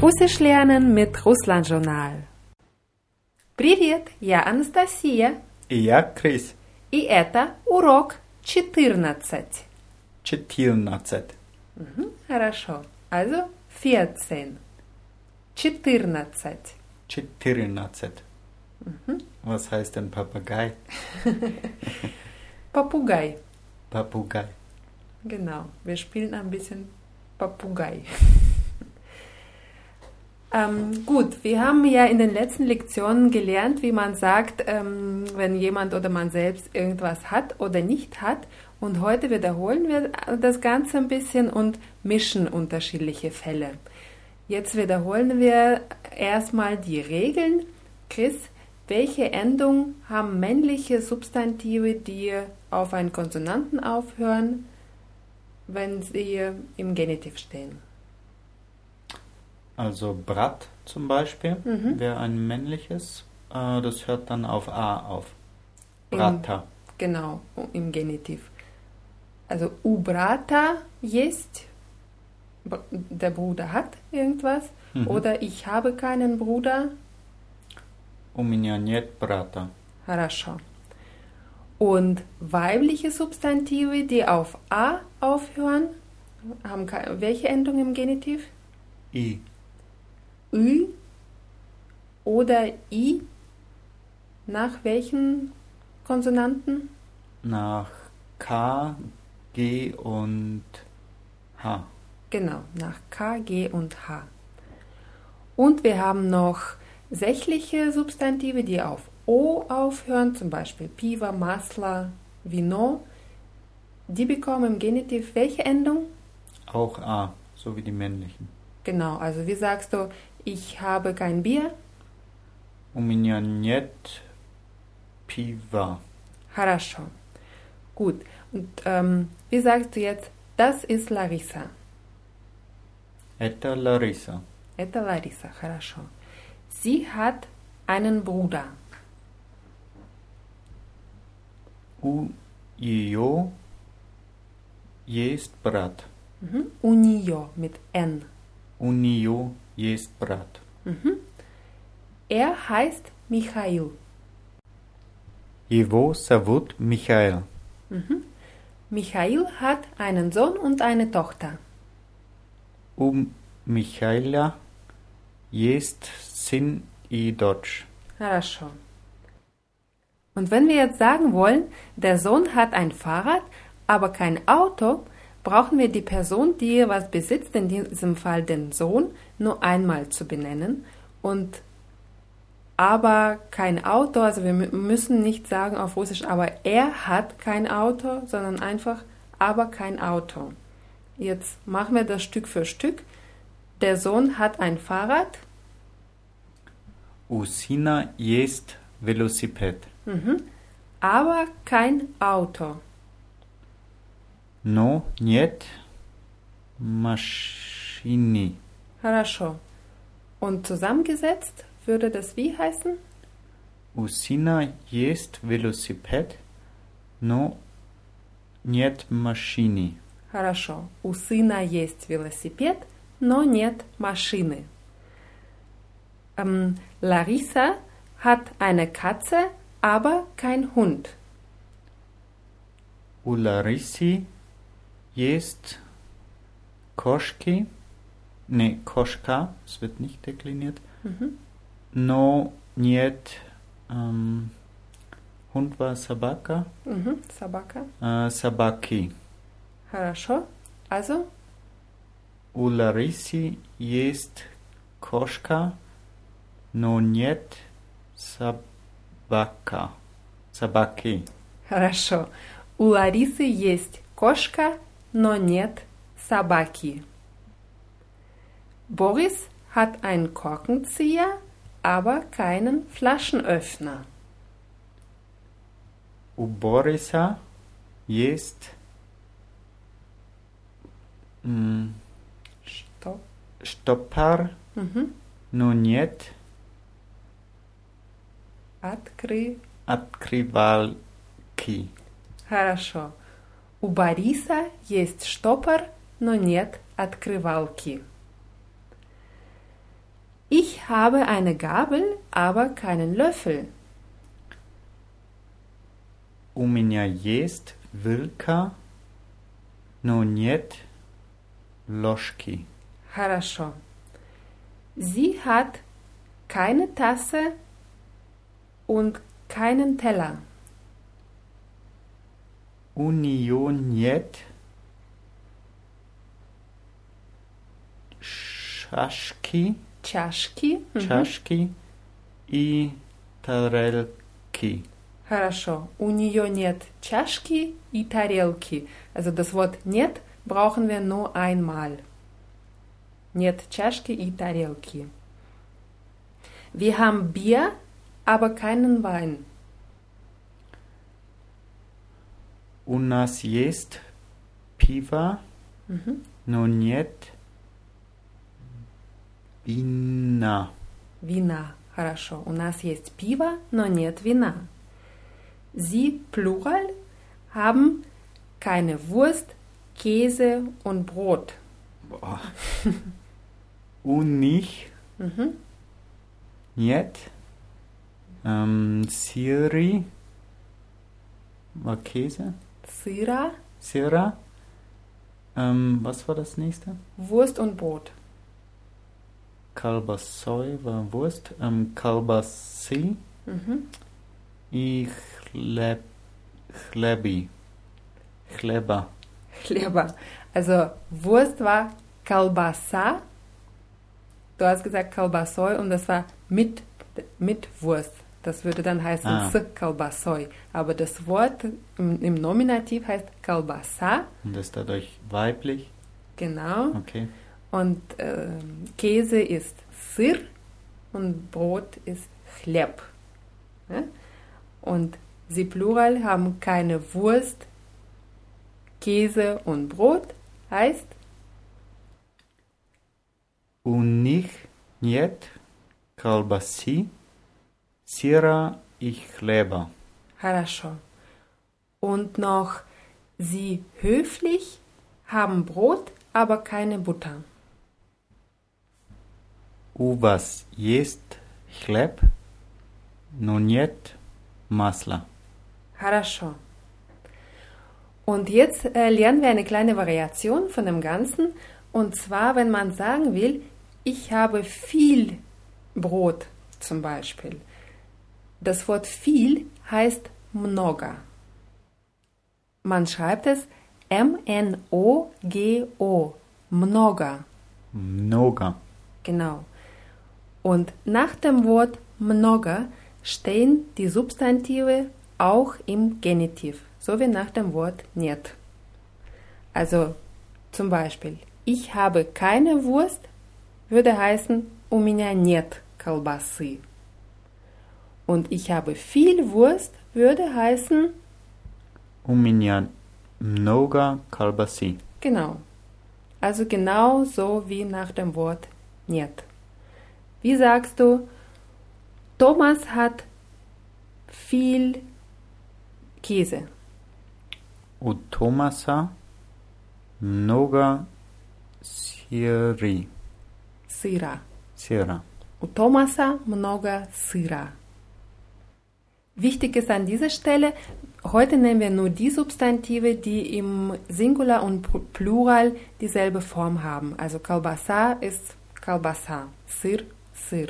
Russisch lernen mit Russland Journal. Привет, я Анастасия. И я Крис. И это урок 14. 14. Мгм, Хорошо. Also 14. 14. 14. Was heißt denn Papagei? Papagei. Papagei. Genau. Wir spielen ein bisschen Papagei. ähm, gut, wir haben ja in den letzten Lektionen gelernt, wie man sagt, ähm, wenn jemand oder man selbst irgendwas hat oder nicht hat. Und heute wiederholen wir das Ganze ein bisschen und mischen unterschiedliche Fälle. Jetzt wiederholen wir erstmal die Regeln. Chris, welche Endung haben männliche Substantive, die auf einen Konsonanten aufhören, wenn sie im Genitiv stehen? Also Brat zum Beispiel Mhm. wäre ein männliches. Äh, das hört dann auf A auf. Im- Brata. Genau, im Genitiv. Also u brata есть, br- der Bruder hat irgendwas, Mhm. oder ich habe keinen Bruder, У меня нет брата. Хорошо. Und weibliche Substantive, die auf a aufhören, haben ke- welche Endung im Genitiv? И. Ü oder i? Nach welchen Konsonanten? Nach K, G und H. Genau, nach K, G und H. Und wir haben noch sächliche Substantive, die auf O aufhören, zum Beispiel Piva, Masla, Vino. Die bekommen im Genitiv welche Endung? Auch A, so wie die männlichen. Genau, also wie sagst du, ich habe kein Bier? У меня нет пива. Хорошо. Gut. Und ähm, wie sagst du jetzt, das ist Larissa? Это Лариса. Это Larissa, хорошо. Sie hat einen Bruder. У ее есть брат. Mhm. У нее mit N. У нее есть брат. Mhm. Er heißt Michail. Его зовут Михаил. Mhm. Michail hat einen Sohn und eine Tochter. У Михаила есть сын и дочь. Хорошо. Und wenn wir jetzt sagen wollen, der Sohn hat ein Fahrrad, aber kein Auto, brauchen wir die Person, die was besitzt, in diesem Fall den Sohn, nur einmal zu benennen und aber kein Auto, also wir müssen nicht sagen auf Russisch, aber er hat kein Auto, sondern einfach aber kein Auto. Jetzt machen wir das Stück für Stück. Der Sohn hat ein Fahrrad. Usina jest velociped. Mhm. Aber kein Auto. Но нет машины. Хорошо. Und zusammengesetzt würde das wie heißen? У сына есть велосипед, но нет машины. Хорошо. У сына есть велосипед, но нет машины. Ähm, Larissa hat eine Katze, aber kein Hund. У Ларисы есть кошки. Не, кошка, es wird nicht dekliniert. Mhm. Но нет ähm, Hund war Sabaka. Mhm. Собака. Äh, Sabaki. Хорошо. Also, У Ларисы есть кошка, но нет собака. Собаки. хорошо. У Ларисы есть кошка, но нет собаки. Boris hat einen Korkenzieher, aber keinen Flaschenöffner. У Бориса есть м, Stopp. штопор, Mhm. но нет Откры. открывалки. Хорошо. У Бориса есть штопор, но нет открывалки. habe eine Gabel, aber keinen Löffel. У меня есть вилка, но нет ложки. Хорошо. Sie hat keine Tasse und keinen Teller. У нее нет шашки, Чашки. Mhm. чашки и тарелки. Хорошо. У нее нет чашки и тарелки. Also das Wort нет brauchen wir nur einmal. Нет чашки и тарелки. Wir haben Bier, aber keinen Wein. У нас есть пиво, Mhm. но нет вина. Вина. Хорошо. У нас есть пиво, но нет вина. Sie, Plural, haben keine Wurst, Käse und Brot. Boah. У них Mhm. нет ähm, сыры, war Käse, Sira. Sira. Ähm, was war das nächste? Wurst und Brot. Kalbasoy war Wurst. Ähm, Kalbasi. Mhm. I chleb, chlebi. Chleba. Chleba. Also Wurst war Kalbasa. Du hast gesagt Kalbasoy und das war mit, mit Wurst. Das würde dann heißen ah. s kalbasoi. Aber das Wort im Nominativ heißt kalbasa. Und ist dadurch weiblich? Genau. Okay. Und äh, Käse ist sir und Brot ist chleb. Ja? Und sie plural haben keine Wurst. Käse und Brot heißt nicht nicht kalbasi сыра и хлеба. Хорошо. Und noch sie höflich haben Brot, aber keine Butter. У вас есть хлеб, но нет масла. Хорошо. Und jetzt äh, lernen wir eine kleine Variation von dem Ganzen. Und zwar, wenn man sagen will, ich habe viel Brot zum Beispiel. Das Wort viel heißt много. Man schreibt es M-N-O-G-O. Много. Много. Genau. Und nach dem Wort много stehen die Substantive auch im Genitiv, so wie nach dem Wort нет. Also zum Beispiel, ich habe keine Wurst, würde heißen, у меня нет колбасы. Und ich habe viel Wurst, würde heißen, У меня много колбасы. Genau. Also genau so wie nach dem Wort нет. Wie sagst du, Thomas hat viel Käse. У Томаса много сыры. Сыра. Сыра. У Томаса много сыра. Wichtig ist an dieser Stelle, heute nehmen wir nur die Substantive, die im Singular und Pl- Plural dieselbe Form haben. Also Kalbasa ist Kalbasa, Sir, Sir,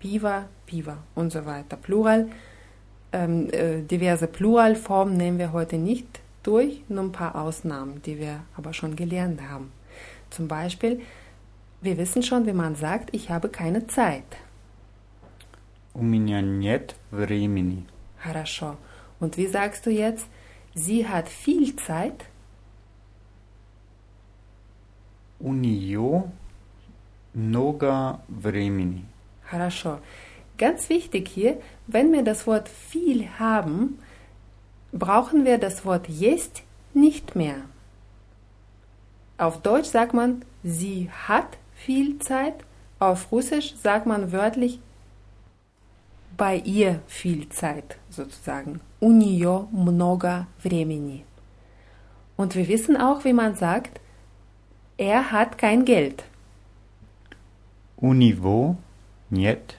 Piva, Piva und so weiter. Plural, ähm, äh, diverse Pluralformen nehmen wir heute nicht durch, nur ein paar Ausnahmen, die wir aber schon gelernt haben. Zum Beispiel, wir wissen schon, wie man sagt, ich habe keine Zeit. У меня нет времени. Хорошо. Und wie sagst du jetzt, sie hat viel Zeit? У нее много времени. Хорошо. Ganz wichtig hier, wenn wir das Wort viel haben, brauchen wir das Wort есть nicht mehr. Auf Deutsch sagt man, sie hat viel Zeit. Auf Russisch sagt man wörtlich, bei ihr viel Zeit sozusagen. У нее много времени. Und wir wissen auch, wie man sagt, er hat kein Geld. У него нет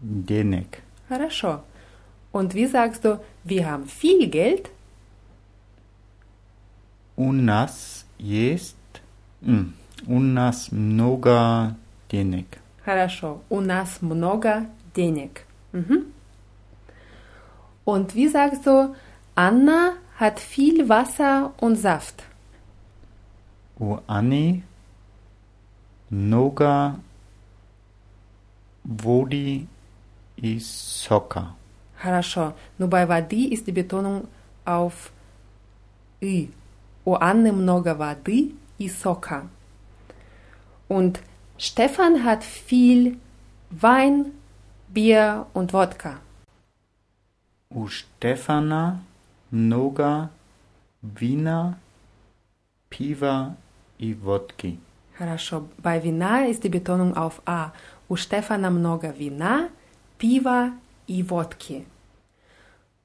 денег. Хорошо. Und wie sagst du, wir haben viel Geld? У нас есть... м, У нас много денег. Хорошо. У нас много денег. Mhm. Und wie sagst du, Anna hat viel Wasser und Saft? У Ани много воды и сока. Хорошо. Но bei воды ist die Betonung auf «и». У Анны много воды и сока. Und Stefan hat viel Wein, Bier und Wodka. У Стефана много вина, пива и водки. Хорошо. Bei Vina ist die Betonung auf A. У Stefana много вина, пива и водки.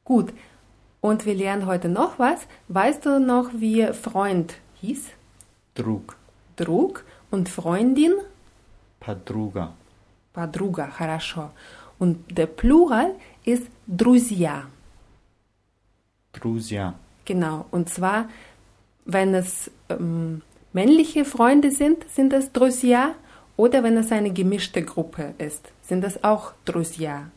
Gut. Und wir lernen heute noch was. Weißt du noch, wie Freund hieß? Друг, Drug und Freundin? подруга. Подруга. Хорошо. Und der Plural ist друзья. Друзья. Genau. Und zwar, wenn es ähm, männliche Freunde sind, sind es друзья. Oder wenn es eine gemischte Gruppe ist, sind es auch друзья.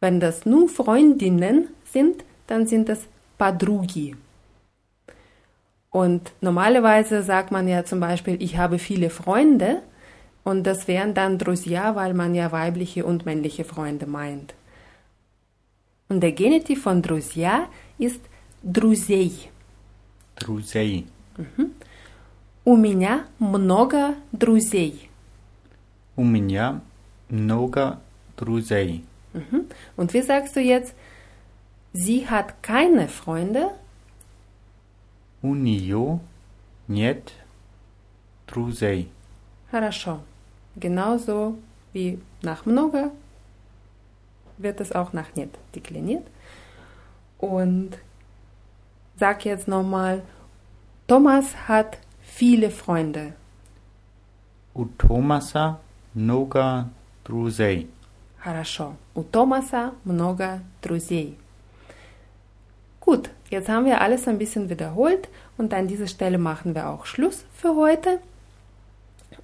Wenn das nur Freundinnen sind, dann sind es подруги. Und normalerweise sagt man ja zum Beispiel, ich habe viele Freunde. Und das wären dann друзья, weil man ja weibliche und männliche Freunde meint. Und der Genitiv von друзья ist друзей. Друзей. У меня много друзей. У меня много друзей. Mhm. Und wie sagst du jetzt, sie hat keine Freunde? У нее нет друзей. Хорошо. Genauso wie nach много wird es auch nach нет dekliniert. Und sag jetzt nochmal, Thomas hat viele Freunde. У Томаса много друзей. Хорошо. У Томаса много друзей. Gut, jetzt haben wir alles ein bisschen wiederholt und an dieser Stelle machen wir auch Schluss für heute.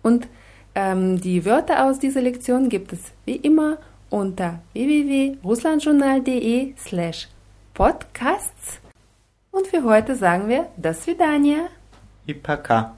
Und ähm, die Wörter aus dieser Lektion gibt es wie immer unter www.russlandjournal.de slash podcasts. Und für heute sagen wir das Vidania. Ipaka.